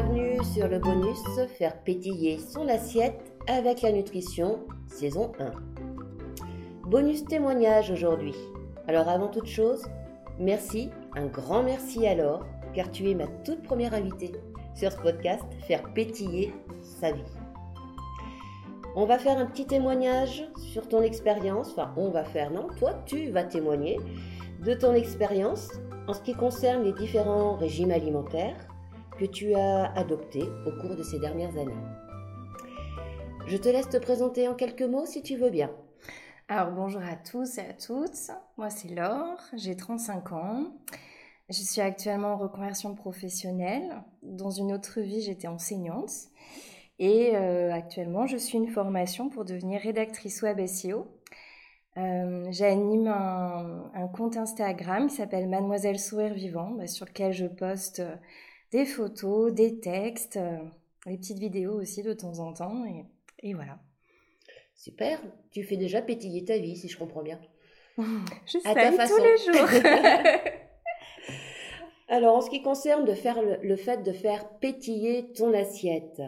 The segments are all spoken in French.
bienvenue sur le bonus Faire pétiller son assiette avec la nutrition, saison 1. Bonus témoignage aujourd'hui. Alors avant toute chose, merci, un grand merci alors, car tu es ma toute première invitée sur ce podcast Faire pétiller sa vie. On va faire un petit témoignage sur ton expérience, enfin on va faire, non, toi tu vas témoigner de ton expérience en ce qui concerne les différents régimes alimentaires que tu as adoptés au cours de ces dernières années. Je te laisse te présenter en quelques mots si tu veux bien. Alors bonjour à tous et à toutes, moi c'est Laure, j'ai 35 ans. Je suis actuellement en reconversion professionnelle. Dans une autre vie, j'étais enseignante. Et euh, actuellement, je suis une formation pour devenir rédactrice web SEO. Euh, j'anime un, compte Instagram qui s'appelle Mademoiselle Sourire Vivant, bah, sur lequel je poste euh, des photos, des textes, des petites vidéos aussi de temps en temps. Et, voilà. Super, tu fais déjà pétiller ta vie, si je comprends bien. je sais, tous les jours. Alors, en ce qui concerne de faire le, fait de faire pétiller ton assiette,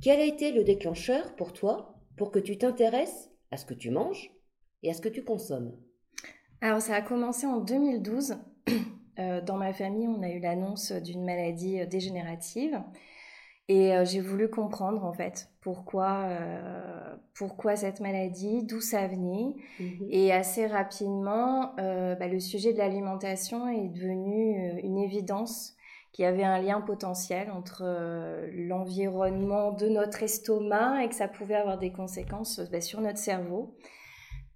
quel a été le déclencheur pour toi pour que tu t'intéresses à ce que tu manges et à ce que tu consommes? Alors, ça a commencé en 2012. Euh, dans ma famille, on a eu l'annonce d'une maladie euh, dégénérative. Et euh, j'ai voulu comprendre en fait pourquoi, euh, pourquoi cette maladie, d'où ça venait. Mhm. Et assez rapidement, euh, bah, le sujet de l'alimentation est devenu une évidence qu'il y avait un lien potentiel entre l'environnement de notre estomac et que ça pouvait avoir des conséquences bah, sur notre cerveau.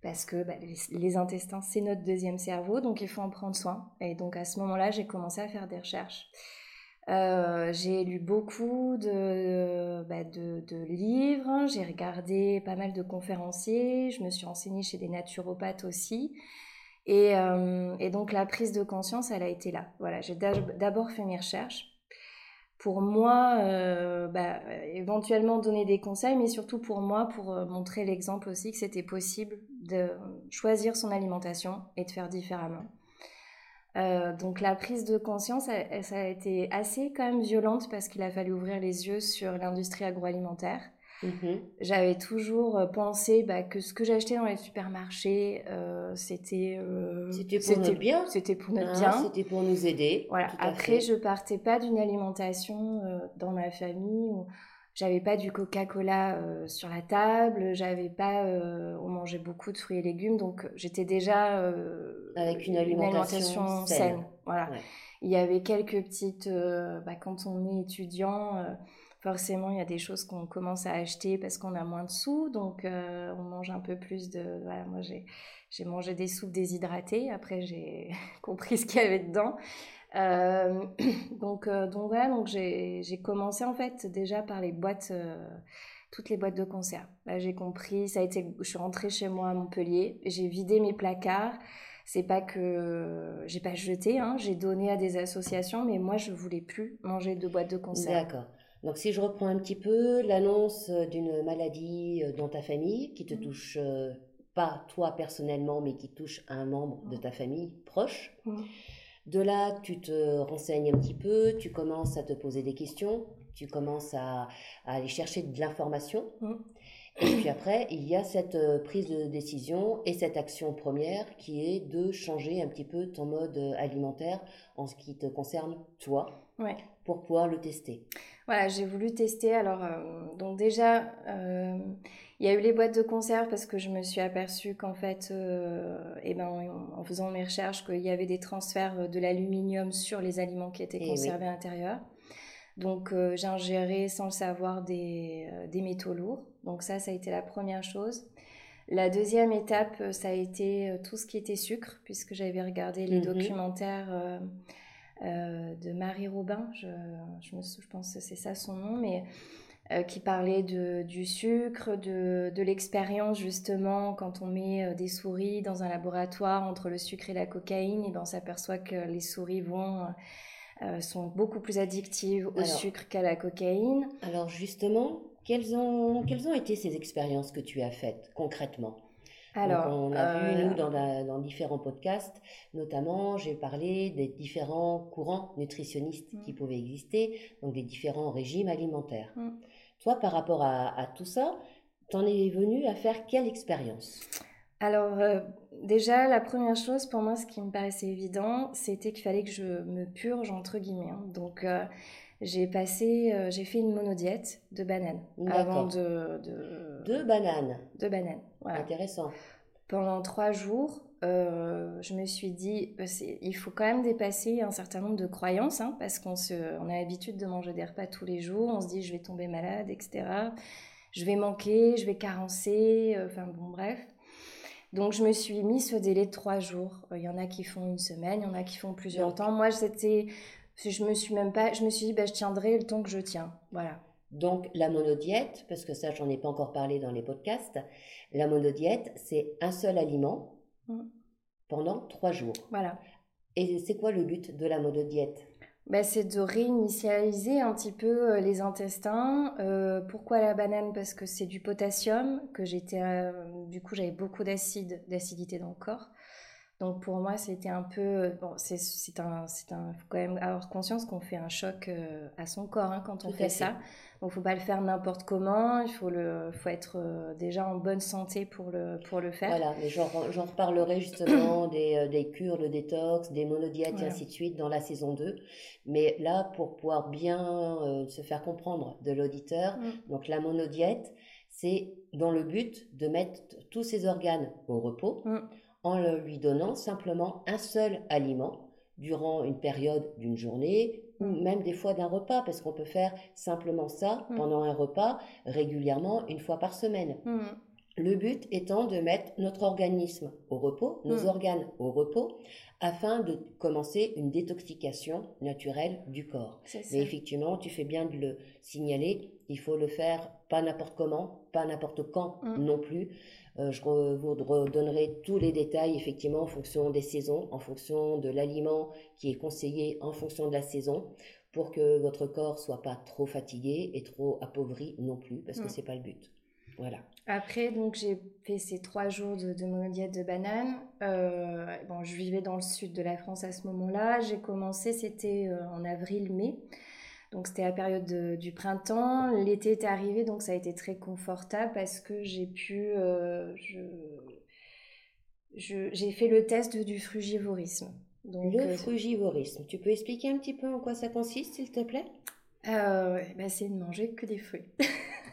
Parce que bah, les intestins, c'est notre deuxième cerveau, donc il faut en prendre soin. Et donc à ce moment-là, j'ai commencé à faire des recherches. Euh, j'ai lu beaucoup de, bah, de, livres, j'ai regardé pas mal de conférenciers, je me suis renseignée chez des naturopathes aussi. Et, euh, et donc la prise de conscience, elle a été là. Voilà, j'ai d'abord fait mes recherches pour moi, euh, bah, éventuellement donner des conseils, mais surtout pour moi, pour montrer l'exemple aussi que c'était possible de choisir son alimentation et de faire différemment. Euh, donc la prise de conscience, ça a été assez quand même violente parce qu'il a fallu ouvrir les yeux sur l'industrie agroalimentaire. Mhm. J'avais toujours euh, pensé bah, que ce que j'achetais dans les supermarchés, euh, c'était c'était pour notre bien, c'était pour notre ah, bien, c'était pour nous aider. Voilà. Après, je partais pas d'une alimentation dans ma famille où j'avais pas du Coca-Cola euh, sur la table, j'avais pas, euh, on mangeait beaucoup de fruits et légumes, donc j'étais déjà euh, avec une alimentation, saine. Voilà. Il y avait quelques petites, bah, quand on est étudiant, forcément il y a des choses qu'on commence à acheter parce qu'on a moins de sous, donc on mange un peu plus de. Voilà, moi j'ai j'ai mangé des soupes déshydratées. Après j'ai compris ce qu'il y avait dedans. Euh, donc, euh, donc voilà, donc j'ai commencé en fait déjà par les boîtes, euh, toutes les boîtes de conserve. Là j'ai compris, ça a été, je suis rentrée chez moi à Montpellier, j'ai vidé mes placards. C'est pas que j'ai pas jeté, hein, j'ai donné à des associations, mais moi je voulais plus manger de boîtes de conserve. D'accord. Donc si je reprends un petit peu l'annonce d'une maladie dans ta famille qui te mmh. touche pas toi personnellement, mais qui touche un membre de ta famille proche. Mmh. De là, tu te renseignes un petit peu, tu commences à te poser des questions, tu commences à, aller chercher de l'information. Mm. Et puis après, il y a cette euh, prise de décision et cette action première qui est de changer un petit peu ton mode alimentaire en ce qui te concerne toi pour pouvoir le tester. Voilà, j'ai voulu tester. Alors, euh, donc déjà, euh, il y a eu les boîtes de conserve parce que je me suis aperçue qu'en fait, euh, eh ben, en faisant mes recherches, qu'il y avait des transferts de l'aluminium sur les aliments qui étaient eh conservés à l'intérieur. Donc, euh, j'ai ingéré sans le savoir des, euh, des, métaux lourds. Donc, ça, ça a été la première chose. La deuxième étape, ça a été tout ce qui était sucre, puisque j'avais regardé les mhm. documentaires de Marie Robin. Je, je, me, je pense que c'est ça son nom, mais euh, qui parlait de, du sucre, de, de l'expérience justement quand on met euh, des souris dans un laboratoire entre le sucre et la cocaïne, et ben on s'aperçoit que les souris vont euh, sont beaucoup plus addictives au sucre qu'à la cocaïne. Alors justement, quelles ont, quelles ont été ces expériences que tu as faites concrètement? Alors, on a vu, nous, dans, dans, différents podcasts, notamment, j'ai parlé des différents courants nutritionnistes qui mm. pouvaient exister, donc des différents régimes alimentaires. Mm. Toi, par rapport à, à tout ça, t'en es venu à faire quelle expérience? Alors euh, déjà, la première chose pour moi, ce qui me paraissait évident, c'était qu'il fallait que je me purge entre guillemets. Hein. Donc euh, j'ai passé, euh, j'ai fait une monodiète de bananes avant de, de... de bananes. De bananes. Voilà. Intéressant. Pendant trois jours, je me suis dit, il faut quand même dépasser un certain nombre de croyances, hein, parce qu'on se, on a l'habitude de manger des repas tous les jours. On se dit, je vais tomber malade, etc. Je vais manquer, je vais carencer. Enfin bon, bref. Donc je me suis mis ce délai de trois jours. Il y en a qui font une semaine, il y en a qui font plusieurs temps. Moi, c'était, je me suis même pas, je me suis dit, bah, je tiendrai le temps que je tiens. Voilà. Donc la monodiète, parce que ça, j'en ai pas encore parlé dans les podcasts. La monodiète, c'est un seul aliment mm. pendant trois jours. Voilà. Et c'est quoi le but de la monodiète? Bah, c'est de réinitialiser un petit peu euh, les intestins. Euh, pourquoi la banane? Parce que c'est du potassium, que j'étais, euh, du coup j'avais beaucoup d'acide, d'acidité dans le corps. Donc pour moi c'était un peu, bon c'est, c'est un, un, faut quand même avoir conscience qu'on fait un choc à son corps hein, quand on fait ça. Donc, faut pas le faire n'importe comment. Il faut le, faut être euh, déjà en bonne santé pour le, pour le faire. Voilà, mais j'en, reparlerai justement des, euh, des, cures de détox, des monodiètes et ainsi de suite dans la saison 2. Mais là, pour pouvoir bien euh, se faire comprendre de l'auditeur, mm. donc la monodiète, c'est dans le but de mettre tous ses organes au repos mm. En lui donnant simplement un seul aliment durant une période d'une journée ou même des fois d'un repas, parce qu'on peut faire simplement ça mm. pendant un repas régulièrement une fois par semaine. Mm. Le but étant de mettre notre organisme au repos, nos organes au repos, afin de commencer une détoxication naturelle du corps. Mais effectivement, tu fais bien de le signaler, il faut le faire pas n'importe comment, pas n'importe quand non plus. Euh, je vous redonnerai tous les détails effectivement en fonction des saisons, en fonction de l'aliment qui est conseillé en fonction de la saison pour que votre corps soit pas trop fatigué et trop appauvri non plus parce que mm. c'est pas le but. Voilà. Après, donc j'ai fait ces trois jours de, de monodiète de banane. Euh, bon, je vivais dans le sud de la France à ce moment-là. J'ai commencé, c'était euh, en avril-mai. Donc c'était la période du printemps, l'été était arrivé, donc ça a été très confortable parce que j'ai pu, euh, j'ai fait le test du frugivorisme. Donc, le euh, frugivorisme, tu peux expliquer un petit peu en quoi ça consiste, s'il te plaît? Euh, bah, C'est de manger que des fruits.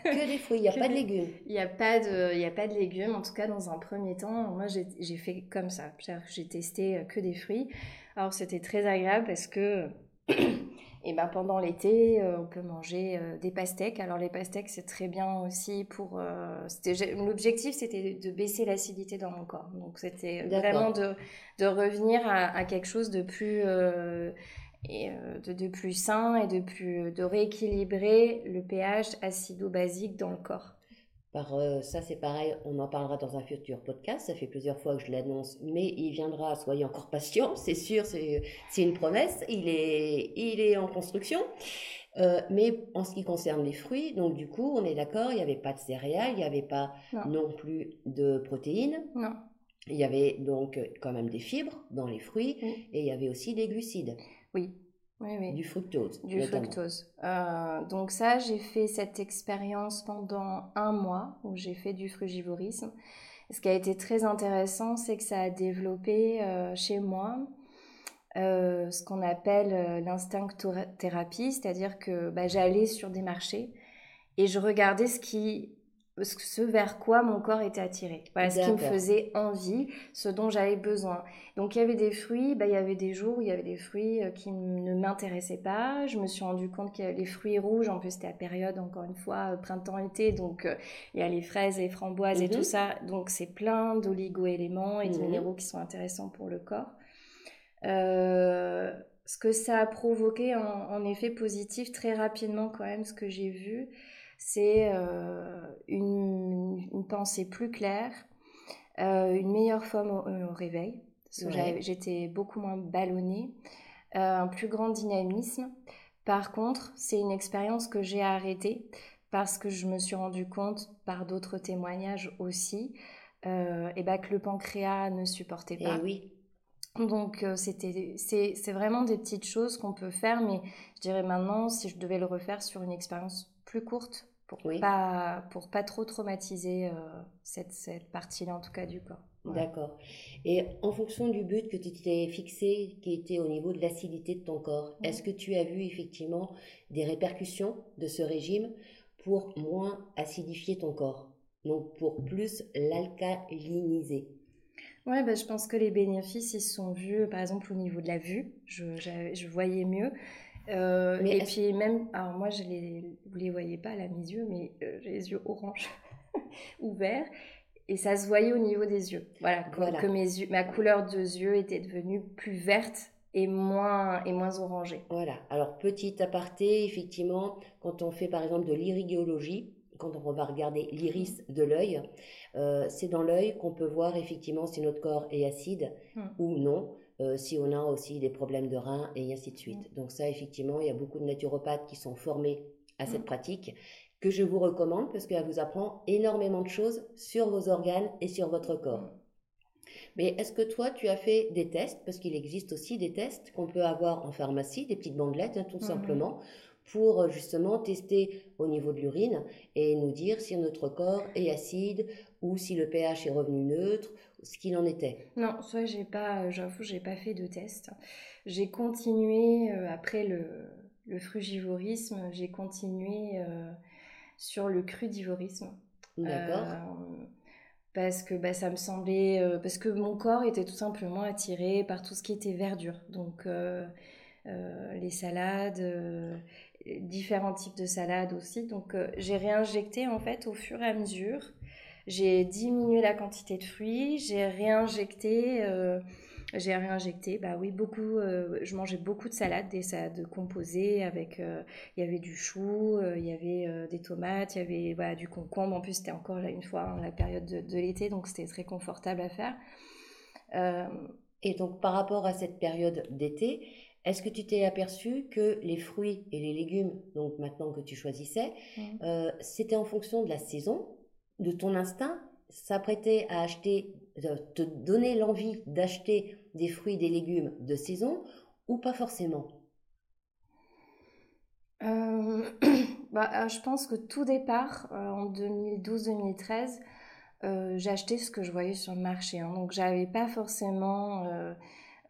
que des fruits, il n'y a pas de légumes. Il n'y a, pas de, y a pas de légumes, en tout cas dans un premier temps. Moi, j'ai fait comme ça. J'ai testé que des fruits. Alors, c'était très agréable parce que et ben pendant l'été, euh, on peut manger euh, des pastèques. Alors les pastèques, c'est très bien aussi pour. Euh, l'objectif, c'était de baisser l'acidité dans mon corps. Donc c'était vraiment de, de revenir à, à, quelque chose de plus et de, de, plus sain et de plus de rééquilibrer le pH acido-basique dans le corps. Par, euh, ça, c'est pareil, on en parlera dans un futur podcast. Ça fait plusieurs fois que je l'annonce, mais il viendra. Soyez encore patient, c'est sûr, c'est une promesse. Il est, il est en construction. Euh, mais en ce qui concerne les fruits, donc du coup, on est d'accord, il n'y avait pas de céréales, il n'y avait pas non. plus de protéines. Non. Il y avait donc quand même des fibres dans les fruits et il y avait aussi des glucides. Oui. Du fructose. Du fructose. Euh, donc ça, j'ai fait cette expérience pendant un mois où j'ai fait du frugivorisme. Ce qui a été très intéressant, c'est que ça a développé euh, chez moi euh, ce qu'on appelle l'instinctothérapie, c'est-à-dire que bah, j'allais sur des marchés et je regardais ce qui ce vers quoi mon corps était attiré. Voilà ce qui me faisait envie, ce dont j'avais besoin. Donc il y avait des fruits, bah, il y avait des jours où il y avait des fruits euh, qui ne m'intéressaient pas. Je me suis rendu compte que les fruits rouges, en plus c'était la période, encore une fois, euh, printemps-été, donc euh, il y a les fraises, les framboises et tout mhm. ça. Donc c'est plein d'oligo-éléments et de mhm. minéraux qui sont intéressants pour le corps. ce que ça a provoqué en, en effet positif très rapidement quand même, ce que j'ai vu, c'est euh, une, pensée plus claire, euh, une meilleure forme au, euh, réveil. J'étais beaucoup moins ballonnée, un plus grand dynamisme. Par contre, c'est une expérience que j'ai arrêtée parce que je me suis rendu compte par d'autres témoignages aussi et bah, que le pancréas ne supportait pas. Et oui. Donc c'était c'est vraiment des petites choses qu'on peut faire, mais je dirais maintenant si je devais le refaire sur une expérience plus courte pour pas pour pas trop traumatiser cette, cette partie-là en tout cas du corps. D'accord. Et en fonction du but que tu t'es fixé, qui était au niveau de l'acidité de ton corps, est-ce que tu as vu effectivement des répercussions de ce régime pour moins acidifier ton corps? Donc pour plus l'alcaliniser? Ouais, bah, je pense que les bénéfices, ils sont vus, par exemple, au niveau de la vue. Je, je, voyais mieux. Euh, et puis même, alors moi, je les, vous les voyez pas là, mes yeux, mais euh, j'ai les yeux orange ouverts et ça se voyait au niveau des yeux. Voilà, que, mes yeux, ma couleur de yeux était devenue plus verte et moins, et moins orangée. Voilà, alors petit aparté, effectivement, quand on fait par exemple de l'irigéologie, quand on va regarder l'iris de l'œil, euh, c'est dans l'œil qu'on peut voir effectivement si notre corps est acide hmm. ou non. Euh, si on a aussi des problèmes de reins et ainsi de suite. Hmm. Donc ça, effectivement, il y a beaucoup de naturopathes qui sont formés à cette hmm. pratique que je vous recommande parce qu'elle vous apprend énormément de choses sur vos organes et sur votre corps. Mais est-ce que toi, tu as fait des tests? Parce qu'il existe aussi des tests qu'on peut avoir en pharmacie, des petites bandelettes, hein, tout simplement, pour euh, justement tester au niveau de l'urine et nous dire si notre corps est acide ou si le pH est revenu neutre, ce qu'il en était. Non, soit j'ai pas, euh, j'avoue, j'ai pas fait de test. J'ai continué euh, après le, le frugivorisme, j'ai continué sur le crudivorisme. D'accord. Euh, parce que bah, ça me semblait. Euh, parce que mon corps était tout simplement attiré par tout ce qui était verdure. Donc, euh, les salades, différents types de salades aussi. Donc, j'ai réinjecté en fait au fur et à mesure. J'ai diminué la quantité de fruits, j'ai réinjecté j'ai réinjecté, bah oui, beaucoup. Euh, je mangeais beaucoup de salades, des salades composées avec. Euh, il y avait du chou, euh, il y avait des tomates, il y avait voilà, du concombre. En plus, c'était encore là une fois hein, la période de, l'été, donc c'était très confortable à faire. Et donc, par rapport à cette période d'été, est-ce que tu t'es aperçu que les fruits et les légumes, donc maintenant que tu choisissais, mmh. c'était en fonction de la saison, de ton instinct s'apprêter à acheter, te donner l'envie d'acheter des fruits, des légumes de saison ou pas forcément? Euh, bah, euh, Je pense que tout départ, euh, en 2012-2013, j'ai acheté ce que je voyais sur le marché. Hein. donc, j'avais pas forcément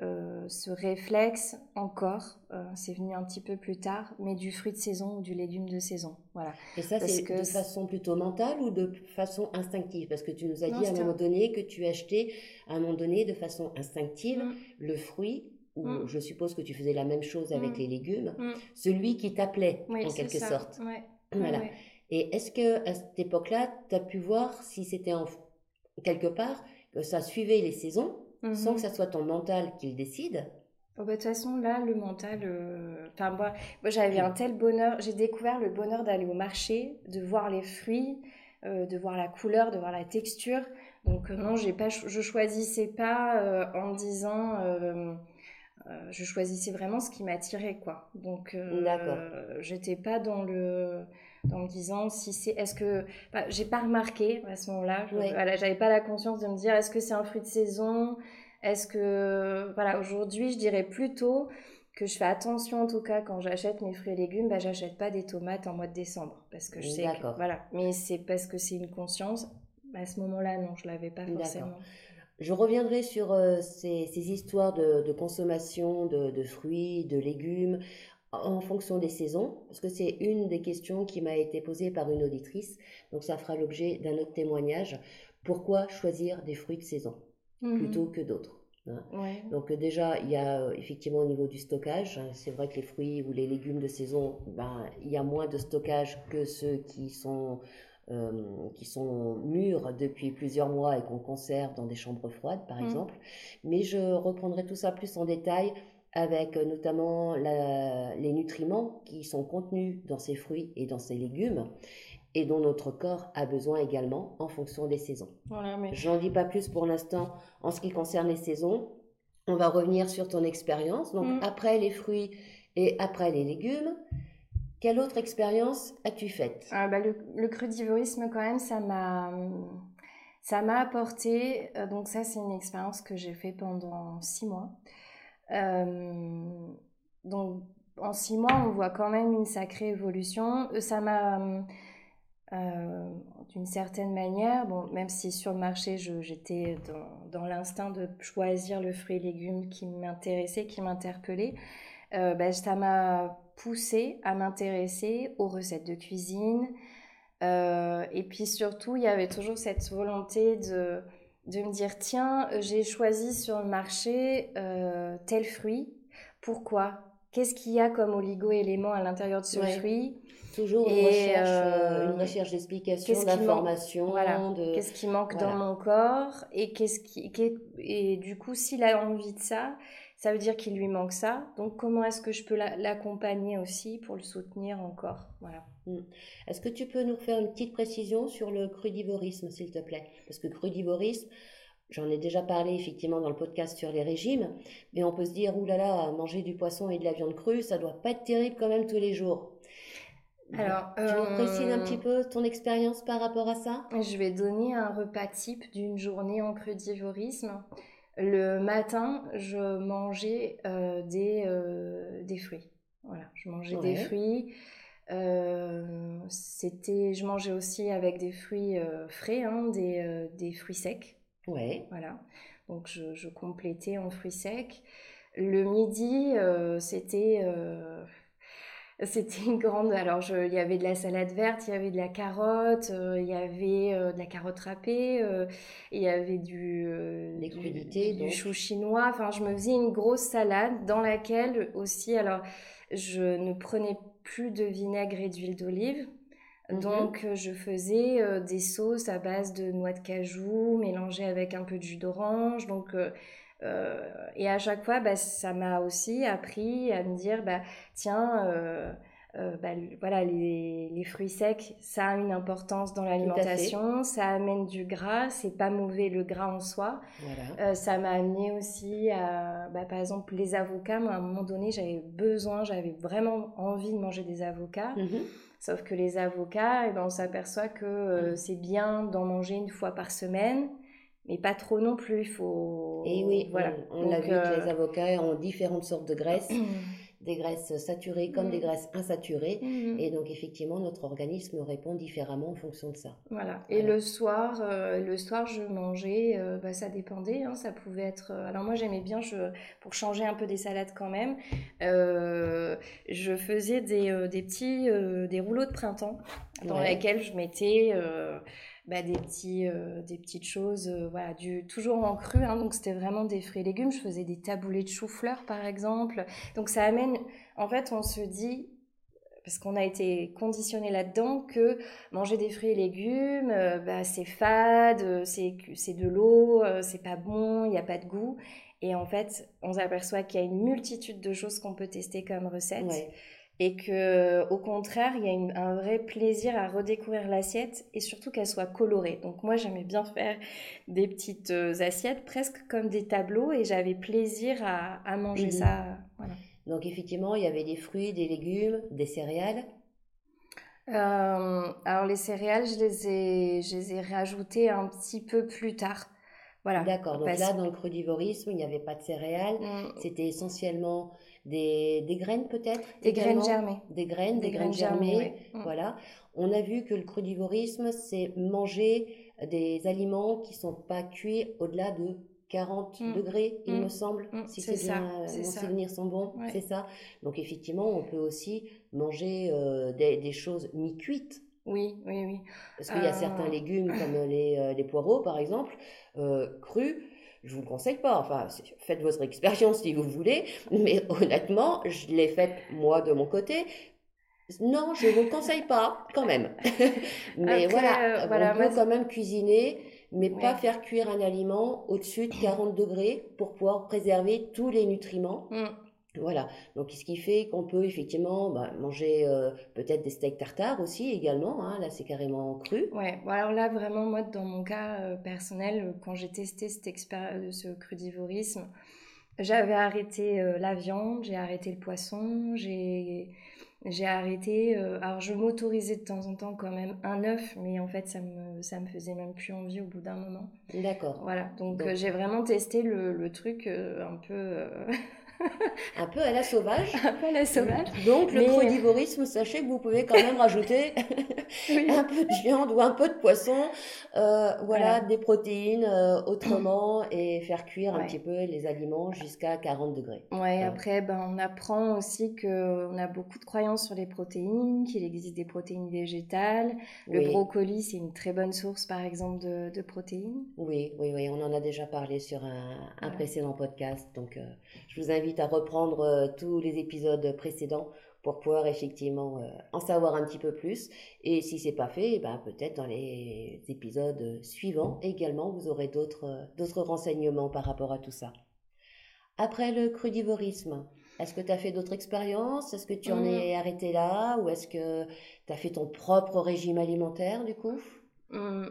euh, ce réflexe encore, euh, c'est venu un petit peu plus tard, mais du fruit de saison ou du légume de saison. Voilà. Et ça, c'est de façon plutôt mentale ou de façon instinctive? Parce que tu nous as dit à un moment donné que tu achetais à un moment donné de façon instinctive mm. le fruit ou mm. je suppose que tu faisais la même chose avec mm. les légumes, celui qui t'appelait en quelque sorte. Voilà. Et est-ce que à cette époque-là, tu as pu voir si c'était en quelque part que ça suivait les saisons sans que mhm. ça soit ton mental qui le décide. Oh, bah, de toute façon, là, le mental. Euh, enfin, moi, moi j'avais un tel bonheur. J'ai découvert le bonheur d'aller au marché, de voir les fruits, euh, de voir la couleur, de voir la texture. Donc, euh, non, j'ai pas, je choisissais pas en disant. Je choisissais vraiment ce qui m'attirait, quoi. Donc, j'étais pas dans le en me disant si c'est est-ce que bah, j'ai pas remarqué à ce moment-là voilà j'avais pas la conscience de me dire est-ce que c'est un fruit de saison? Est-ce que voilà aujourd'hui je dirais plutôt que je fais attention en tout cas quand j'achète mes fruits et légumes bah j'achète pas des tomates en mois de décembre. Parce que je sais que, voilà. Mais c'est parce que c'est une conscience. À ce moment-là non je l'avais pas forcément je reviendrai sur euh, ces, ces, histoires de, de consommation de, de, fruits, de légumes en fonction des saisons, parce que c'est une des questions qui m'a été posée par une auditrice, donc ça fera l'objet d'un autre témoignage. Pourquoi choisir des fruits de saison mhm. plutôt que d'autres hein? Donc déjà, il y a euh, effectivement au niveau du stockage, hein, c'est vrai que les fruits ou les légumes de saison, ben, il y a moins de stockage que ceux qui sont euh, qui sont mûrs depuis plusieurs mois et qu'on conserve dans des chambres froides, par mhm. exemple. Mais je reprendrai tout ça plus en détail avec euh, notamment les nutriments qui sont contenus dans ces fruits et dans ces légumes et dont notre corps a besoin également en fonction des saisons. Voilà, mais... J'en dis pas plus pour l'instant en ce qui concerne les saisons. On va revenir sur ton expérience. Donc mm. après les fruits et après les légumes, quelle autre expérience as-tu faite? Ah bah le, crudivorisme quand même, ça m'a Ça m'a apporté, donc ça c'est une expérience que j'ai fait pendant six mois. donc en six mois, on voit quand même une sacrée évolution. Ça m'a euh, d'une certaine manière, bon, même si sur le marché j'étais dans, l'instinct de choisir le fruit et légumes qui m'intéressait, qui m'interpellait, euh, ben, ça m'a poussé à m'intéresser aux recettes de cuisine. Euh, et puis surtout, il y avait toujours cette volonté de, de me dire, tiens, j'ai choisi sur le marché tel fruit. Pourquoi? Qu'est-ce qu'il y a comme oligo-éléments à l'intérieur de ce fruit? Toujours une recherche, euh, une recherche d'explication, d'information. Voilà. Qu'est-ce qui manque dans mon corps? Et qu'est-ce qui, et du coup, s'il a envie de ça, ça veut dire qu'il lui manque ça. Donc, comment est-ce que je peux l'accompagner aussi pour le soutenir encore? Voilà. Hmm. Est-ce que tu peux nous faire une petite précision sur le crudivorisme, s'il te plaît? Parce que crudivorisme, J'en ai déjà parlé effectivement dans le podcast sur les régimes, mais on peut se dire, oulala, manger du poisson et de la viande crue, ça doit pas être terrible quand même tous les jours. Alors, tu nous précises un petit peu ton expérience par rapport à ça? Je vais donner un repas type d'une journée en crudivorisme. Le matin, je mangeais euh, des, euh, des fruits. Voilà, je mangeais des fruits. Euh, c'était, je mangeais aussi avec des fruits frais, hein, des, des, fruits secs. Ouais. Voilà. Donc je, je, complétais en fruits secs. Le midi, c'était c'était une grande. Alors, je, il y avait de la salade verte, il y avait de la carotte, euh, il y avait euh, de la carotte râpée, euh, il y avait du, du, du, chou chinois. Enfin, je me faisais une grosse salade dans laquelle aussi, alors, je ne prenais plus de vinaigre et d'huile d'olive. Mhm. Donc, je faisais des sauces à base de noix de cajou mélangées avec un peu de jus d'orange. Donc, et à chaque fois, bah, ça m'a aussi appris à me dire, bah, tiens, euh, euh, bah, voilà, les, les, fruits secs, ça a une importance dans l'alimentation, ça amène du gras, c'est pas mauvais le gras en soi. Voilà. ça m'a amené aussi à, bah, par exemple, les avocats. Moi, à un moment donné, j'avais besoin, j'avais vraiment envie de manger des avocats. Mmh Sauf que les avocats, eh ben, on s'aperçoit que c'est bien d'en manger une fois par semaine mais pas trop non plus. Il faut. Et oui, voilà. On, l'a vu que les euh, avocats ont différentes sortes de graisses. des graisses saturées comme des mm. graisses insaturées. Mm. Et donc, effectivement, notre organisme répond différemment en fonction de ça. Voilà. Et le soir, euh, le soir, je mangeais, euh, bah, ça dépendait. Hein, ça pouvait être. alors, moi, j'aimais bien, je, pour changer un peu des salades quand même, je faisais des, des petits des rouleaux de printemps dans lesquels je mettais bah, des, petits, euh, des petites choses, euh, voilà, du, toujours en cru. Hein, donc c'était vraiment des fruits et légumes. Je faisais des taboulés de chou-fleur par exemple. Donc ça amène, en fait, on se dit, parce qu'on a été conditionné là-dedans, que manger des fruits et légumes, euh, bah, c'est fade, c'est, de l'eau, c'est pas bon, il n'y a pas de goût. Et en fait, on s'aperçoit qu'il y a une multitude de choses qu'on peut tester comme recettes et que au contraire il y a un vrai plaisir à redécouvrir l'assiette et surtout qu'elle soit colorée. Donc moi j'aimais bien faire des petites euh, assiettes presque comme des tableaux et j'avais plaisir à, manger mhm. ça donc effectivement il y avait des fruits des légumes des céréales. Euh, alors les céréales je les ai je les ai rajoutées un petit peu plus tard. Voilà. D'accord. Donc là dans le crudivorisme il n'y avait pas de céréales. Mm. c'était essentiellement des, des graines peut-être Des graines germées. Des graines, des, graines, germées. Mm. Voilà. On a vu que le crudivorisme, c'est manger des aliments qui sont pas cuits au-delà de 40 mm. degrés, il mm. me semble, si c'est bien, mes souvenirs sont bons, c'est ça. Donc effectivement, on peut aussi manger euh, des, des, choses mi-cuites. Oui, oui, oui. Parce qu'il y a certains euh. légumes comme les, euh, les poireaux, par exemple, crus, je vous le conseille pas. Enfin, faites votre expérience si vous voulez, mais honnêtement, je l'ai faite moi de mon côté. Non, je vous le conseille pas, quand même. mais voilà, on peut quand même cuisiner, mais pas faire cuire un aliment au-dessus de 40 degrés pour pouvoir préserver tous les nutriments. Mm. Voilà, donc ce qui fait qu'on peut effectivement bah, manger euh, peut-être des steaks tartare aussi également, hein. là c'est carrément cru. Ouais, bon, alors là vraiment moi dans mon cas euh, personnel, euh, quand j'ai testé cette ce crudivorisme, j'avais arrêté la viande, j'ai arrêté le poisson, j'ai j'ai arrêté. Euh, alors, je m'autorisais de temps en temps quand même un œuf, mais en fait, ça me, ça me faisait même plus envie au bout d'un moment. D'accord. Voilà, donc, euh, j'ai vraiment testé le, le truc euh, un peu. un peu à la sauvage. un peu à la sauvage. Donc, le crudivorisme, sachez que vous pouvez quand même rajouter un peu de viande ou un peu de poisson, euh, voilà, des protéines euh, autrement et faire cuire un petit peu les aliments jusqu'à 40 degrés. Ouais, après, ben, on apprend aussi qu'on a beaucoup de croyances sur les protéines, qu'il existe des protéines végétales. Le brocoli, c'est une très bonne source, par exemple, de, protéines. Oui, oui, oui, on en a déjà parlé sur un, précédent podcast. Donc, euh, je vous invite à reprendre tous les épisodes précédents pour pouvoir effectivement euh, en savoir un petit peu plus. Et si c'est pas fait, ben peut-être dans les épisodes suivants également, vous aurez d'autres d'autres renseignements par rapport à tout ça. Après le crudivorisme, est-ce que tu as fait d'autres expériences? Est-ce que tu en mmh. es arrêté là? Ou est-ce que tu as fait ton propre régime alimentaire du coup? Mmh.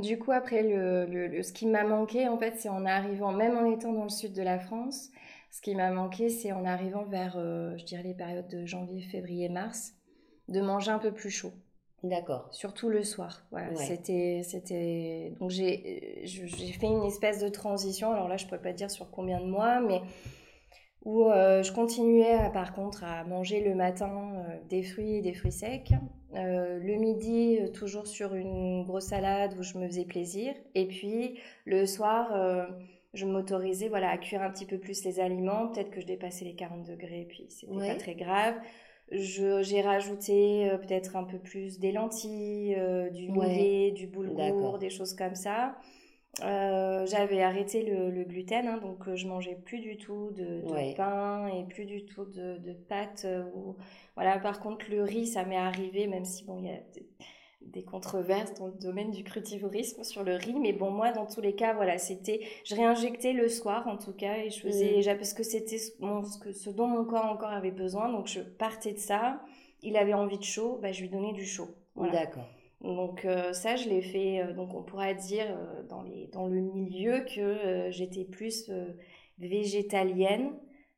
Du coup, après, le, le, ce qui m'a manqué, en fait, c'est en arrivant, même en étant dans le sud de la France, ce qui m'a manqué, c'est en arrivant vers, euh, je dirais, les périodes de janvier, février, mars, de manger un peu plus chaud. D'accord. Surtout le soir. Voilà. C'était, c'était. Donc j'ai, j'ai fait une espèce de transition. Alors là, je pourrais pas dire sur combien de mois, mais où euh, je continuais par contre à manger le matin euh, des fruits et des fruits secs. le midi, toujours sur une grosse salade où je me faisais plaisir. Et puis le soir je m'autorisais voilà, à cuire un petit peu plus les aliments. Peut-être que je dépassais les 40 degrés, puis c'était pas très grave. J'ai rajouté euh, peut-être un peu plus des lentilles, euh, du millet, du boulgour, des choses comme ça. Euh, j'avais arrêté le, gluten, hein, donc je mangeais plus du tout de, pain et plus du tout de, de pâtes. Ou... Voilà, par contre, le riz, ça m'est arrivé, même si bon, il y a des controverses dans le domaine du crutivorisme sur le riz. Mais bon, moi, dans tous les cas, voilà, c'était, je réinjectais le soir, en tout cas, et je faisais, mm. parce que c'était ce, ce dont mon corps encore avait besoin. Donc, je partais de ça. Il avait envie de chaud, bah, je lui donnais du chaud. D'accord. Donc euh, ça, je l'ai fait. Euh, donc on pourrait dire euh, dans, les, dans le milieu que j'étais plus végétalienne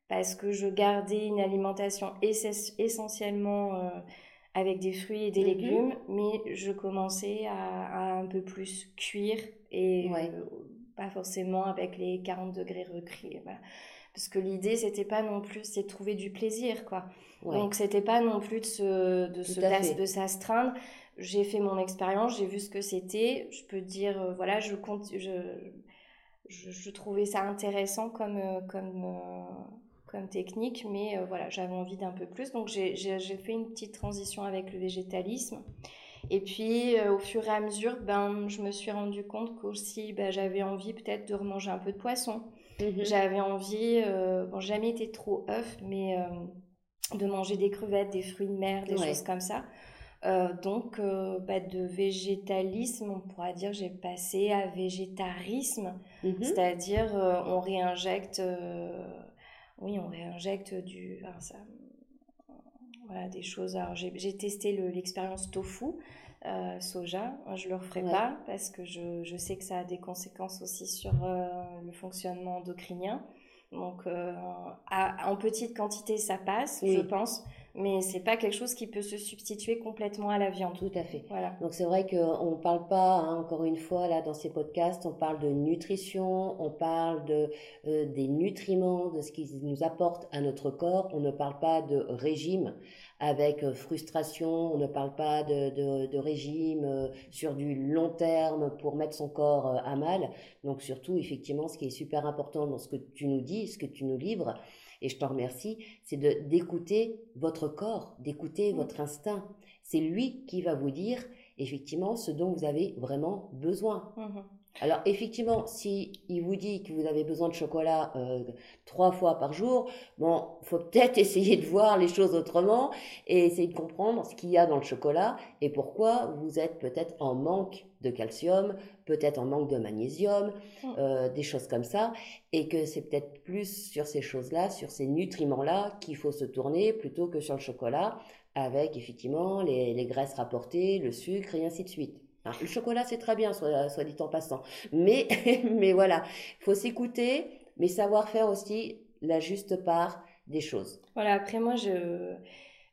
parce que je gardais une alimentation essentiellement avec des fruits et des mhm. légumes, mais je commençais à, un peu plus cuire et euh, pas forcément avec les 40 degrés recris. Parce que l'idée, c'était pas non plus, c'est de trouver du plaisir, quoi. Donc, c'était pas non plus de se, de se de s'astreindre. J'ai fait mon expérience, j'ai vu ce que c'était. Je peux dire, euh, voilà, je compte, je, je, trouvais ça intéressant comme, euh, comme, comme technique, mais euh, voilà, j'avais envie d'un peu plus. Donc j'ai fait une petite transition avec le végétalisme. Et puis euh, au fur et à mesure, ben, je me suis rendu compte qu'aussi ben, j'avais envie peut-être de remanger un peu de poisson. Mhm. J'avais envie, euh, bon, jamais été trop œuf, mais de manger des crevettes, des fruits de mer, des choses comme ça. donc, ben, de végétalisme, on pourra dire j'ai passé à végétarisme, mhm. c'est-à-dire on réinjecte oui, on réinjecte du, ça, voilà, des choses. Alors, j'ai testé l'expérience tofu, euh, soja. Je le referai pas parce que je, je, sais que ça a des conséquences aussi sur euh, le fonctionnement endocrinien. Donc, euh, en petite quantité, ça passe, je pense mais c'est pas quelque chose qui peut se substituer complètement à la viande. Tout à fait. Voilà. Donc c'est vrai qu'on ne parle pas, hein, encore une fois, là dans ces podcasts, on parle de nutrition, on parle de euh, des nutriments, de ce qu'ils nous apportent à notre corps. On ne parle pas de régime avec euh, frustration, on ne parle pas de, de, de régime euh, sur du long terme pour mettre son corps à mal. Donc surtout, effectivement, ce qui est super important dans ce que tu nous dis, ce que tu nous livres, et je t'en remercie, c'est de d'écouter votre corps, d'écouter mm. votre instinct. C'est lui qui va vous dire effectivement ce dont vous avez vraiment besoin. Mm-hmm. Alors effectivement, si il vous dit que vous avez besoin de chocolat euh, trois fois par jour, bon, faut peut-être essayer de voir les choses autrement et essayer de comprendre ce qu'il y a dans le chocolat et pourquoi vous êtes peut-être en manque de calcium, peut-être en manque de magnésium, mm. euh, des choses comme ça, et que c'est peut-être plus sur ces choses-là, sur ces nutriments-là qu'il faut se tourner plutôt que sur le chocolat, avec effectivement les, les graisses rapportées, le sucre et ainsi de suite le chocolat, c'est très bien, soit, soit, dit en passant. Mais, mais voilà, il faut s'écouter, mais savoir faire aussi la juste part des choses. Voilà, après moi, je,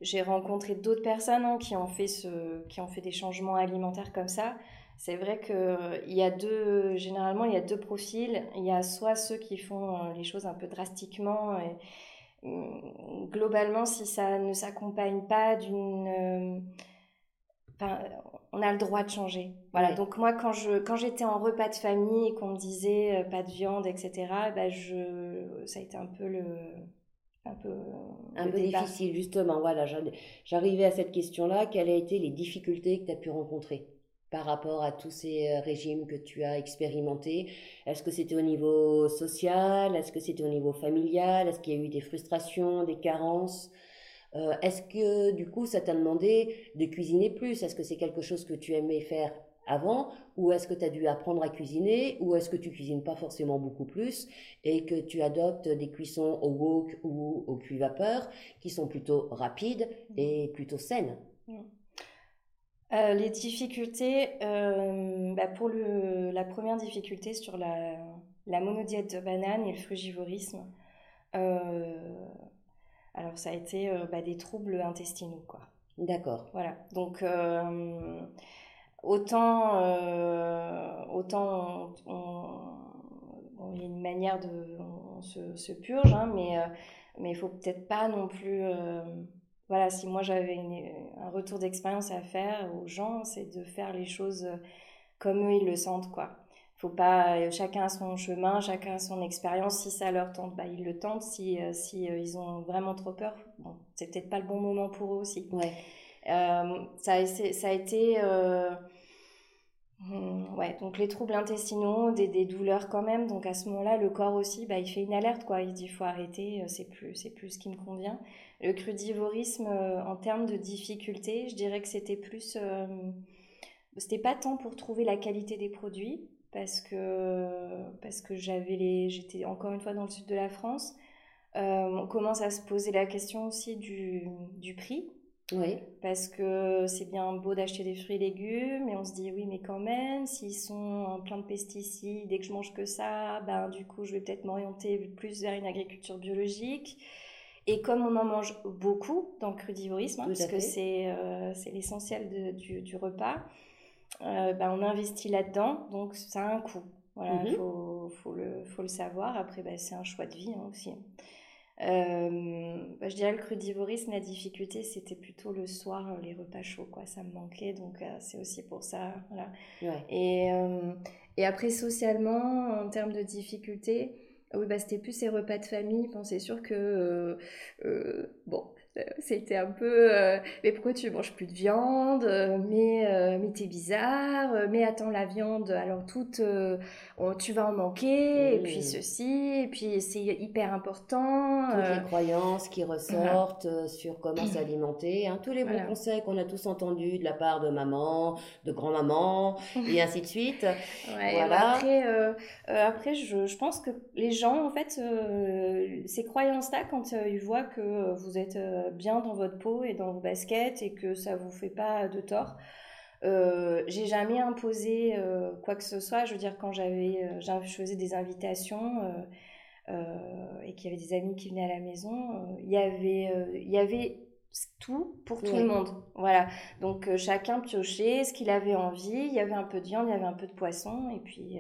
j'ai rencontré d'autres personnes hein, qui, ont fait ce, qui ont fait des changements alimentaires comme ça. C'est vrai qu'il y a deux, généralement, il y a deux profils. Il y a soit ceux qui font euh, les choses un peu drastiquement. Et, hum, globalement, si ça ne s'accompagne pas d'une. Enfin, on a le droit de changer. Voilà. Donc moi, quand je quand j'étais en repas de famille et qu'on me disait euh, pas de viande, etc., bah je, ça a été un peu le un peu, un peu difficile justement. Voilà, j'arrivais à cette question-là. Quelles ont été les difficultés que tu as pu rencontrer? Par rapport à tous ces euh, régimes que tu as expérimentés? Est-ce que c'était au niveau social? Est-ce que c'était au niveau familial? Est-ce qu'il y a eu des frustrations, des carences? Euh, Est-ce que du coup ça t'a demandé de cuisiner plus? Est-ce que c'est quelque chose que tu aimais faire avant? Ou est-ce que tu as dû apprendre à cuisiner? Ou est-ce que tu cuisines pas forcément beaucoup plus et que tu adoptes des cuissons au wok ou au cuit vapeur qui sont plutôt rapides et plutôt saines? Mmh. Euh, les difficultés, euh, bah, pour le, la première difficulté sur la, la monodiète de banane et le frugivorisme, euh, alors ça a été bah, des troubles intestinaux, quoi. D'accord. Voilà. Donc autant, autant il y a une manière de, on se, se purge, hein, mais mais il faut peut-être pas non plus voilà, si moi j'avais un retour d'expérience à faire aux gens, c'est de faire les choses comme eux ils le sentent, quoi. Faut pas, chacun a son chemin, chacun a son expérience. Si ça leur tente, bah, ils le tentent. Si, euh, si euh, ils ont vraiment trop peur, bon, c'est peut-être pas le bon moment pour eux aussi. Ouais. Euh, ça, ça a été, hmm, ouais, donc les troubles intestinaux, des, des, douleurs quand même. Donc à ce moment-là, le corps aussi, bah, il fait une alerte, quoi. Il dit, faut arrêter, c'est plus, c'est plus ce qui me convient. Le crudivorisme, euh, en termes de difficulté, je dirais que c'était plus. Euh, c'était pas tant pour trouver la qualité des produits, parce que, parce que j'avais les, j'étais encore une fois dans le sud de la France. Euh, on commence à se poser la question aussi du, du prix. Oui. Parce que c'est bien beau d'acheter des fruits et légumes, mais on se dit oui, mais quand même, s'ils sont plein de pesticides et que je mange que ça, ben du coup, je vais peut-être m'orienter plus vers une agriculture biologique. Et comme on en mange beaucoup dans le crudivorisme, hein, parce que euh, c'est l'essentiel du, du, repas, euh, bah, on investit là-dedans, donc ça a un coût. Voilà, il mhm. faut, faut, le, faut, le, savoir. Après, bah, c'est un choix de vie hein, aussi. Euh, bah, je dirais le crudivorisme, la difficulté, c'était plutôt le soir, les repas chauds, quoi. Ça me manquait, donc c'est aussi pour ça. Voilà. Et, et après, socialement, en termes de difficulté, oui, bah, c'était plus ces repas de famille. Bon, c'est sûr que, euh, euh, bon, euh, c'était un peu euh, mais pourquoi tu manges plus de viande mais euh, mais t'es bizarre mais attends la viande alors toute tu vas en manquer et puis mmh. ceci et puis c'est hyper important toutes les croyances qui ressortent sur comment s'alimenter hein, tous les bons conseils qu'on a tous entendus de la part de maman de grand-maman et ainsi de suite voilà. après après je, je, pense que les gens en fait ces croyances là quand ils voient que vous êtes bien dans votre peau et dans vos baskets et que ça vous fait pas de tort. Euh, j'ai jamais imposé euh, quoi que ce soit. Je veux dire, quand j'avais, euh, je faisais des invitations et qu'il y avait des amis qui venaient à la maison, il y avait, il y avait tout pour tout le monde. Voilà. Donc chacun piochait ce qu'il avait envie. Il y avait un peu de viande, il y avait un peu de poisson. Et puis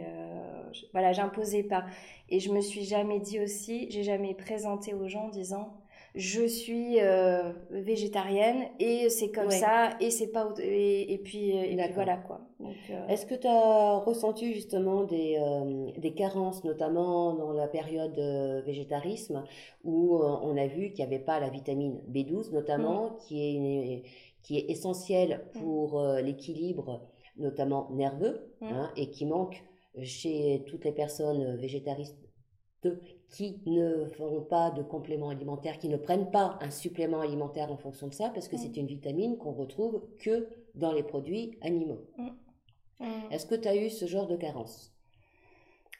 voilà, j'imposais pas. Et je me suis jamais dit aussi, j'ai jamais présenté aux gens en disant je suis euh, végétarienne et c'est comme ça et c'est pas et, puis, et voilà quoi. Euh, Est-ce que tu as ressenti justement des, euh, des carences notamment dans la période végétarisme où on a vu qu'il n'y avait pas la vitamine B12 notamment mm. qui est qui est essentielle mm. pour l'équilibre notamment nerveux mm. hein, et qui manque chez toutes les personnes végétaristes qui ne feront pas de complément alimentaire, qui ne prennent pas un supplément alimentaire en fonction de ça, parce que mm. c'est une vitamine qu'on retrouve que dans les produits animaux. Mm. Mm. Est-ce que tu as eu ce genre de carence?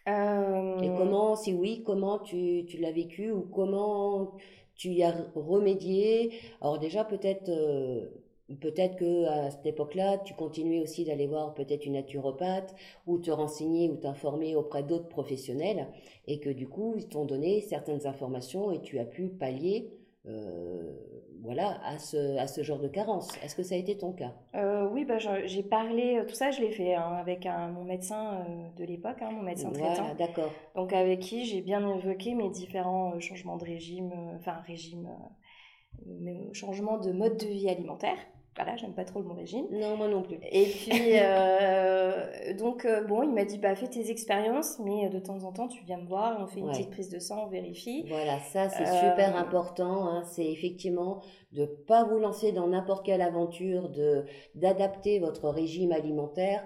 Euh, Et comment, si oui, comment tu, tu l'as vécu ou comment tu y as remédié? Alors déjà, peut-être... Euh, Peut-être que à cette époque-là, tu continuais aussi d'aller voir peut-être une naturopathe ou te renseigner ou t'informer auprès d'autres professionnels et que du coup, ils t'ont donné certaines informations et tu as pu pallier voilà, à ce, à ce genre de carence. Est-ce que ça a été ton cas? Oui, bah, j'ai parlé, tout ça je l'ai fait hein, avec un, mon médecin de l'époque, hein, mon médecin traitant. d'accord. Donc avec qui j'ai bien évoqué mes différents changements de régime, enfin régime, changements de mode de vie alimentaire voilà, j'aime pas trop le bon régime. Non, moi non plus. Et puis, euh, donc, euh, bon, il m'a dit, bah, fais tes expériences, mais euh, de temps en temps, tu viens me voir, on fait une petite prise de sang, on vérifie. Voilà, ça, c'est super important. Hein, c'est effectivement de pas vous lancer dans n'importe quelle aventure, de d'adapter votre régime alimentaire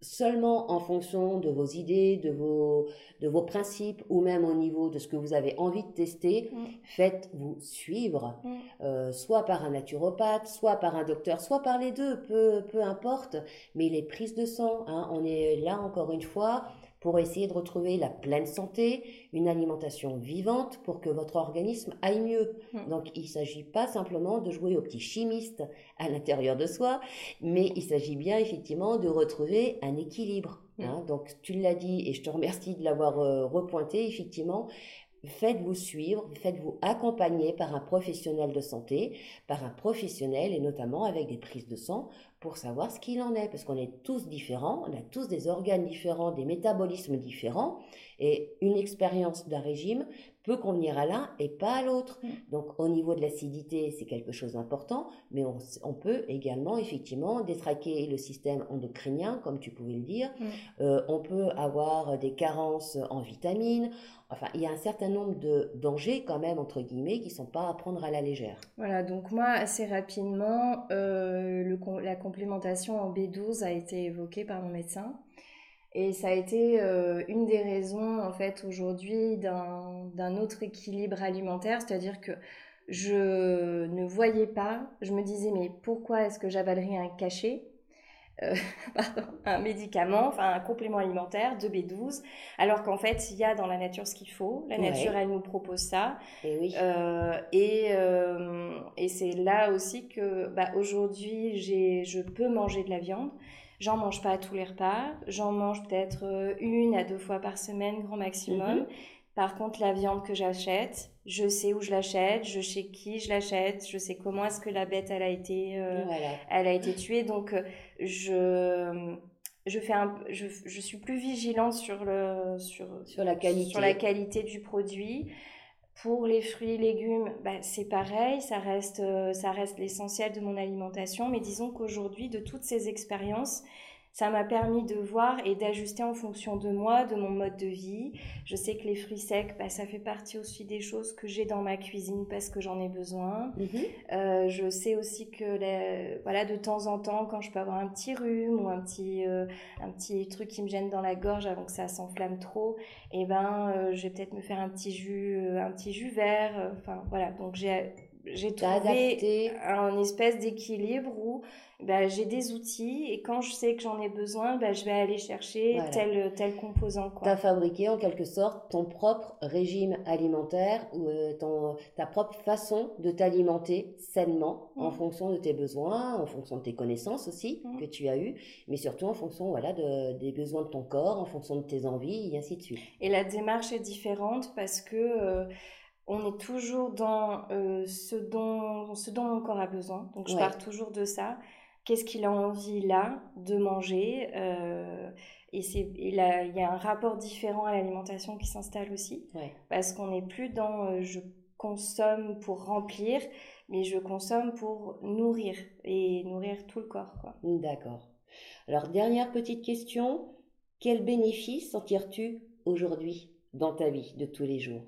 seulement en fonction de vos idées, de vos, de vos principes ou même au niveau de ce que vous avez envie de tester, mm. faites-vous suivre, mm. euh, soit par un naturopathe, soit par un docteur, soit par les deux, peu, peu importe, mais les prises de sang, hein, on est là encore une fois pour essayer de retrouver la pleine santé, une alimentation vivante pour que votre organisme aille mieux. Hmm. Donc il ne s'agit pas simplement de jouer au petit chimiste à l'intérieur de soi, mais il s'agit bien effectivement de retrouver un équilibre. Hmm. Hein. Donc tu l'as dit et je te remercie de l'avoir euh, repointé, effectivement, faites-vous suivre, faites-vous accompagner par un professionnel de santé, par un professionnel et notamment avec des prises de sang pour savoir ce qu'il en est, parce qu'on est tous différents, on a tous des organes différents, des métabolismes différents, et une expérience d'un régime peut convenir à l'un et pas à l'autre. Mm. Donc au niveau de l'acidité, c'est quelque chose d'important, mais on, peut également effectivement détraquer le système endocrinien, comme tu pouvais le dire. Mm. Euh, on peut avoir des carences en vitamines. Enfin, il y a un certain nombre de dangers quand même, entre guillemets, qui ne sont pas à prendre à la légère. Voilà, donc moi, assez rapidement, euh, le, la complémentation en B12 a été évoquée par mon médecin. Et ça a été euh, une des raisons, en fait, aujourd'hui, d'un autre équilibre alimentaire, c'est-à-dire que je ne voyais pas, je me disais, mais pourquoi est-ce que j'avalerais un cachet euh, pardon, un médicament, enfin un complément alimentaire de B12, alors qu'en fait il y a dans la nature ce qu'il faut. La nature elle nous propose ça. Et oui. Euh, et, et c'est là aussi que bah, aujourd'hui je peux manger de la viande. J'en mange pas à tous les repas. J'en mange peut-être euh, une à deux fois par semaine, grand maximum. Mhm. Par contre, la viande que j'achète, je sais où je l'achète, je sais qui je l'achète, je sais comment est-ce que la bête elle a été, euh, elle a été tuée. Donc, euh, je je fais un, je, je, suis plus vigilante sur le sur sur la qualité sur la qualité du produit. Pour les fruits et légumes, bah, c'est pareil, ça reste, euh, ça reste l'essentiel de mon alimentation. Mais disons qu'aujourd'hui, de toutes ces expériences, ça m'a permis de voir et d'ajuster en fonction de moi, de mon mode de vie. Je sais que les fruits secs, bah, ça fait partie aussi des choses que j'ai dans ma cuisine parce que j'en ai besoin. Mhm. Euh, je sais aussi que voilà, de temps en temps, quand je peux avoir un petit rhume ou un petit, euh, un petit truc qui me gêne dans la gorge avant que ça s'enflamme trop, et eh ben, euh, je vais peut-être me faire un petit jus, un petit jus vert. Enfin voilà, donc j'ai j'ai trouvé un espèce d'équilibre où bah, j'ai des outils et quand je sais que j'en ai besoin, bah, je vais aller chercher tel, tel composant. Tu as fabriqué en quelque sorte ton propre régime alimentaire ou euh, ton, ta propre façon de t'alimenter sainement en mmh. fonction de tes besoins, en fonction de tes connaissances aussi mmh. que tu as eues, mais surtout en fonction voilà, de, des besoins de ton corps, en fonction de tes envies et ainsi de suite. Et la démarche est différente parce que... Euh, on est toujours dans euh, ce, dont, ce dont mon corps a besoin. Donc, je pars toujours de ça. Qu'est-ce qu'il a envie là de manger euh, Et il y a un rapport différent à l'alimentation qui s'installe aussi. Parce qu'on n'est plus dans euh, je consomme pour remplir, mais je consomme pour nourrir et nourrir tout le corps. D'accord. Alors, dernière petite question. Quel bénéfice en tires-tu aujourd'hui dans ta vie de tous les jours?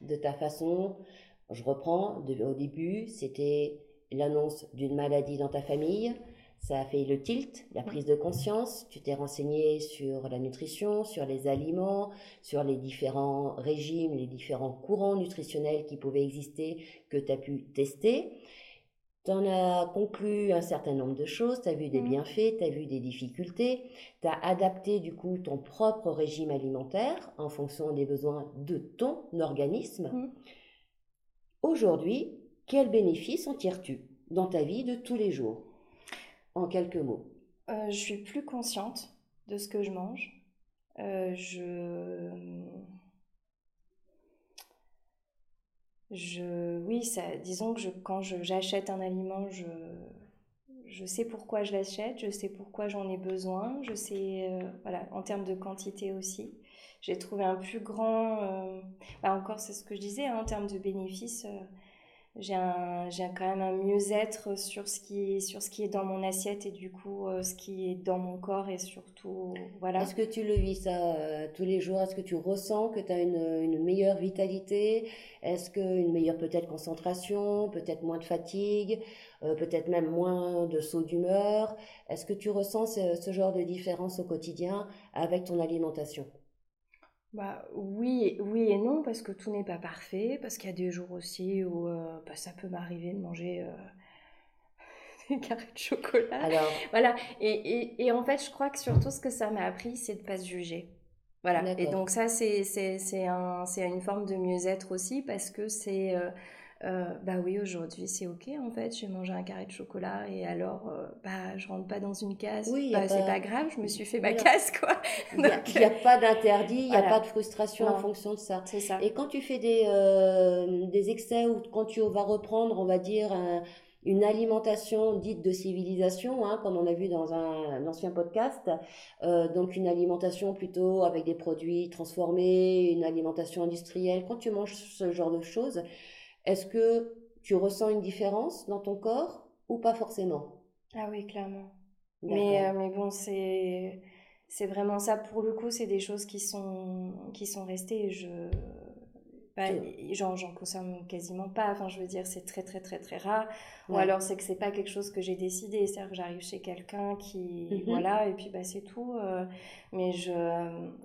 De ta façon. Je reprends, au début, c'était l'annonce d'une maladie dans ta famille. Ça a fait le tilt, la prise de conscience. Tu t'es renseigné sur la nutrition, sur les aliments, sur les différents régimes, les différents courants nutritionnels qui pouvaient exister que tu as pu tester. Tu en as conclu un certain nombre de choses, tu as vu des mmh. bienfaits, tu as vu des difficultés, tu as adapté du coup ton propre régime alimentaire en fonction des besoins de ton organisme. Mmh. Aujourd'hui, quels bénéfices en tires-tu dans ta vie de tous les jours? En quelques mots. Euh, je suis plus consciente de ce que je mange. Euh, je je, oui, ça, disons que je, quand j'achète un aliment, je, je sais pourquoi je l'achète, je sais pourquoi j'en ai besoin, je sais, euh, voilà, en termes de quantité aussi. J'ai trouvé un plus grand, bah encore c'est ce que je disais, hein, en termes de bénéfices, j'ai un, j'ai quand même un mieux-être sur ce qui sur ce qui est dans mon assiette et du coup euh, ce qui est dans mon corps et surtout voilà. Est-ce que tu le vis ça euh, tous les jours? Est-ce que tu ressens que tu as une, une meilleure vitalité? Est-ce que une meilleure peut-être concentration, peut-être moins de fatigue, euh, peut-être même moins de sauts d'humeur? Est-ce que tu ressens ce, ce genre de différence au quotidien avec ton alimentation? Bah, oui, oui et non, parce que tout n'est pas parfait, parce qu'il y a des jours aussi où euh, bah, ça peut m'arriver de manger euh, des carrés de chocolat. Alors... Voilà, et, et, et, en fait, je crois que surtout ce que ça m'a appris, c'est de ne pas se juger. Voilà, et donc ça, c'est un, une forme de mieux-être aussi, parce que c'est... Euh, euh, bah oui, aujourd'hui c'est ok en fait, j'ai mangé un carré de chocolat et alors euh, bah je rentre pas dans une case. Oui, bah, c'est pas grave, je me suis fait ma case quoi. Il n'y a, pas d'interdit, il n'y a pas de frustration en fonction de ça. C'est ça. Et quand tu fais des, euh, des excès ou quand tu vas reprendre, on va dire, une alimentation dite de civilisation, hein, comme on a vu dans un, ancien podcast, donc une alimentation plutôt avec des produits transformés, une alimentation industrielle. Quand tu manges ce genre de choses, est-ce que tu ressens une différence dans ton corps ou pas forcément? Ah oui, clairement. Mais, euh, mais bon, c'est c'est vraiment ça. Pour le coup, c'est des choses qui sont qui sont restées. Je bah, j'en, consomme quasiment pas. Enfin, je veux dire, c'est très, très, très, très rare. Ou alors, c'est que c'est pas quelque chose que j'ai décidé. C'est-à-dire que j'arrive chez quelqu'un qui. Mhm. Voilà, et puis, bah, c'est tout. Euh. mais je.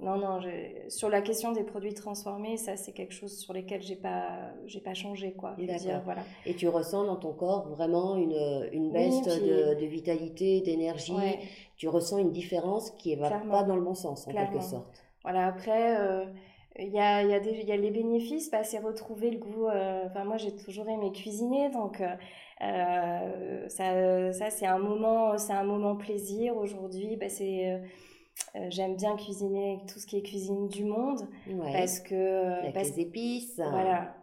non, non, sur la question des produits transformés, ça, c'est quelque chose sur lesquels j'ai pas, j'ai pas changé, quoi. Dire, voilà. Et tu ressens dans ton corps vraiment une, une baisse de, de, vitalité, d'énergie? Tu ressens une différence qui va pas dans le bon sens, en quelque sorte? Voilà, après. Euh, il y a, y, a y a les bénéfices, bah, c'est retrouver le goût. Euh, enfin, moi, j'ai toujours aimé cuisiner, donc euh, euh, ça, ça c'est un moment, c'est un moment plaisir. Aujourd'hui, bah, c'est j'aime bien cuisiner tout ce qui est cuisine du monde parce que avec les épices. Voilà,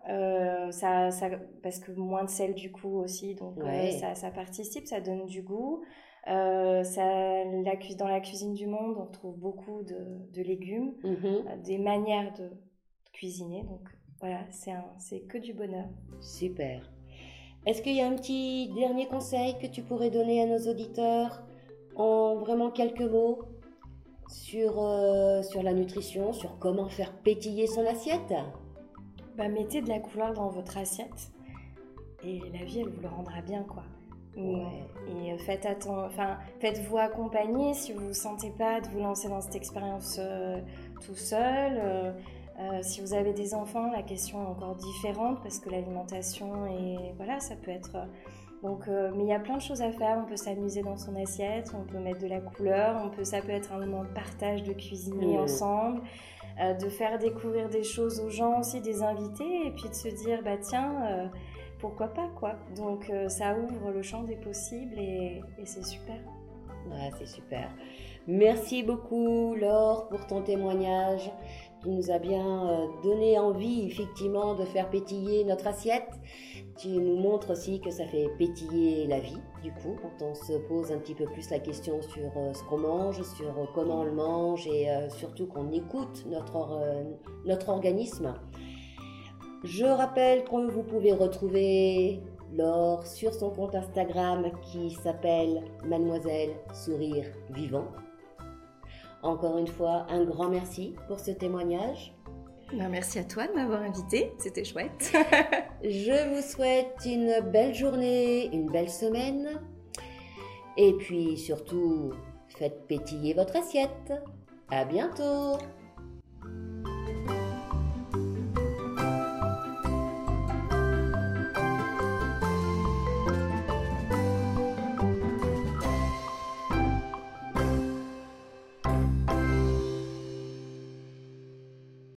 ça, ça, parce que moins de sel du coup aussi, donc ça, ça participe, ça donne du goût. Euh, ça, la, dans la cuisine du monde, on trouve beaucoup de, légumes, mhm. euh, des manières de cuisiner. Donc voilà, c'est que du bonheur. Super. Est-ce qu'il y a un petit dernier conseil que tu pourrais donner à nos auditeurs en vraiment quelques mots sur, euh, sur la nutrition, sur comment faire pétiller son assiette? Bah, Mettez de la couleur dans votre assiette et la vie, elle vous le rendra bien, quoi. Et euh, enfin, faites-vous accompagner si vous ne vous sentez pas de vous lancer dans cette expérience euh, tout seul. Euh, si vous avez des enfants, la question est encore différente parce que l'alimentation et voilà, ça peut être. Donc, mais il y a plein de choses à faire. On peut s'amuser dans son assiette, on peut mettre de la couleur, on peut, ça peut être un moment de partage, de cuisiner mmh. ensemble, de faire découvrir des choses aux gens aussi, des invités, et puis de se dire bah tiens pourquoi pas quoi. Donc euh, ça ouvre le champ des possibles et, c'est super. Ouais, c'est super. Merci beaucoup Laure pour ton témoignage. Tu nous as bien euh, donné envie effectivement de faire pétiller notre assiette. Tu nous montres aussi que ça fait pétiller la vie, du coup, quand on se pose un petit peu plus la question sur euh, ce qu'on mange, sur comment on le mange et surtout qu'on écoute notre, notre organisme. Je rappelle que vous pouvez retrouver Laure sur son compte Instagram qui s'appelle Mademoiselle Sourire Vivant. Encore une fois, un grand merci pour ce témoignage. Ben, merci à toi de m'avoir invité, c'était chouette. Je vous souhaite une belle journée, une belle semaine. Et puis surtout, faites pétiller votre assiette. À bientôt